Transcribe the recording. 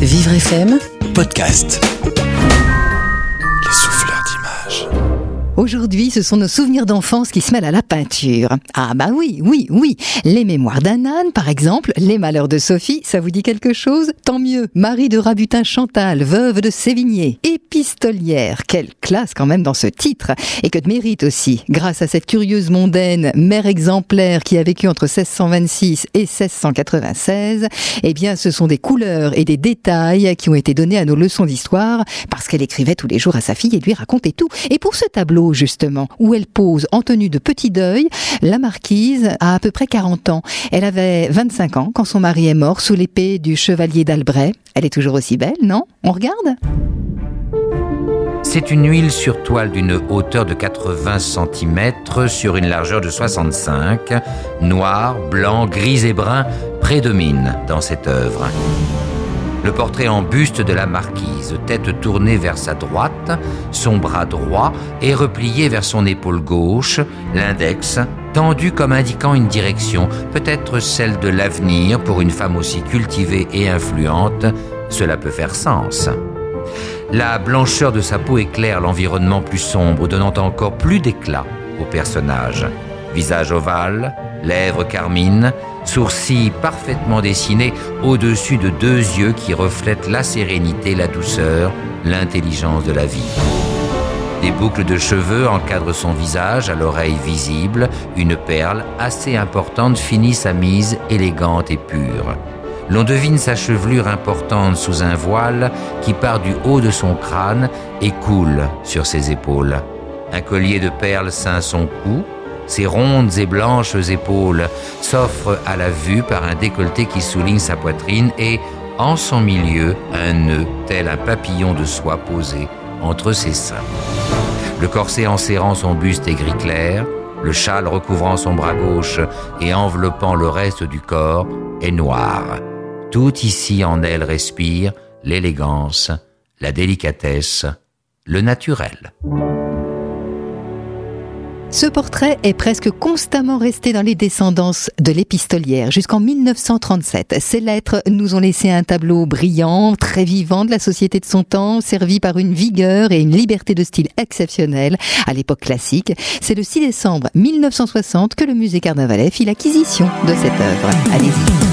Vivre FM Podcast. Les souffleurs d'images. Aujourd'hui, ce sont nos souvenirs d'enfance qui se mêlent à la peinture. Ah bah oui, oui, oui. Les mémoires d'un âne, par exemple, Les malheurs de Sophie, ça vous dit quelque chose? Tant mieux. Marie de Rabutin Chantal, veuve de Sévigné, épistolière. Quelle classe quand même dans ce titre. Et que de mérite aussi, grâce à cette curieuse mondaine, mère exemplaire qui a vécu entre 1626 et 1696. Eh bien, ce sont des couleurs et des détails qui ont été donnés à nos leçons d'histoire parce qu'elle écrivait tous les jours à sa fille et lui racontait tout. Et pour ce tableau, justement, où elle pose en tenue de petit deuil, la marquise a à peu près 40 ans. Elle avait 25 ans quand son mari est mort sous l'épée du chevalier d'Albret. Elle est toujours aussi belle, non? On regarde? C'est une huile sur toile d'une hauteur de 80 cm sur une largeur de 65. Noir, blanc, gris et brun prédominent dans cette œuvre. Le portrait en buste de la marquise, tête tournée vers sa droite, son bras droit est replié vers son épaule gauche, l'index tendu comme indiquant une direction, peut-être celle de l'avenir pour une femme aussi cultivée et influente, cela peut faire sens. La blancheur de sa peau éclaire l'environnement plus sombre, donnant encore plus d'éclat au personnage. Visage ovale, lèvres carmines, sourcils parfaitement dessinés au-dessus de deux yeux qui reflètent la sérénité, la douceur, l'intelligence de la vie. Des boucles de cheveux encadrent son visage, à l'oreille visible, une perle assez importante finit sa mise élégante et pure. L'on devine sa chevelure importante sous un voile qui part du haut de son crâne et coule sur ses épaules. Un collier de perles ceint son cou, ses rondes et blanches épaules s'offrent à la vue par un décolleté qui souligne sa poitrine et, en son milieu, un nœud tel un papillon de soie posé entre ses seins. Le corset enserrant son buste est gris clair, le châle recouvrant son bras gauche et enveloppant le reste du corps est noir. Tout ici en elle respire l'élégance, la délicatesse, le naturel. Ce portrait est presque constamment resté dans les descendances de l'épistolière jusqu'en 1937. Ces lettres nous ont laissé un tableau brillant, très vivant de la société de son temps, servi par une vigueur et une liberté de style exceptionnelle à l'époque classique. C'est le 6 décembre 1960 que le musée Carnavalet fit l'acquisition de cette œuvre. Allez-y.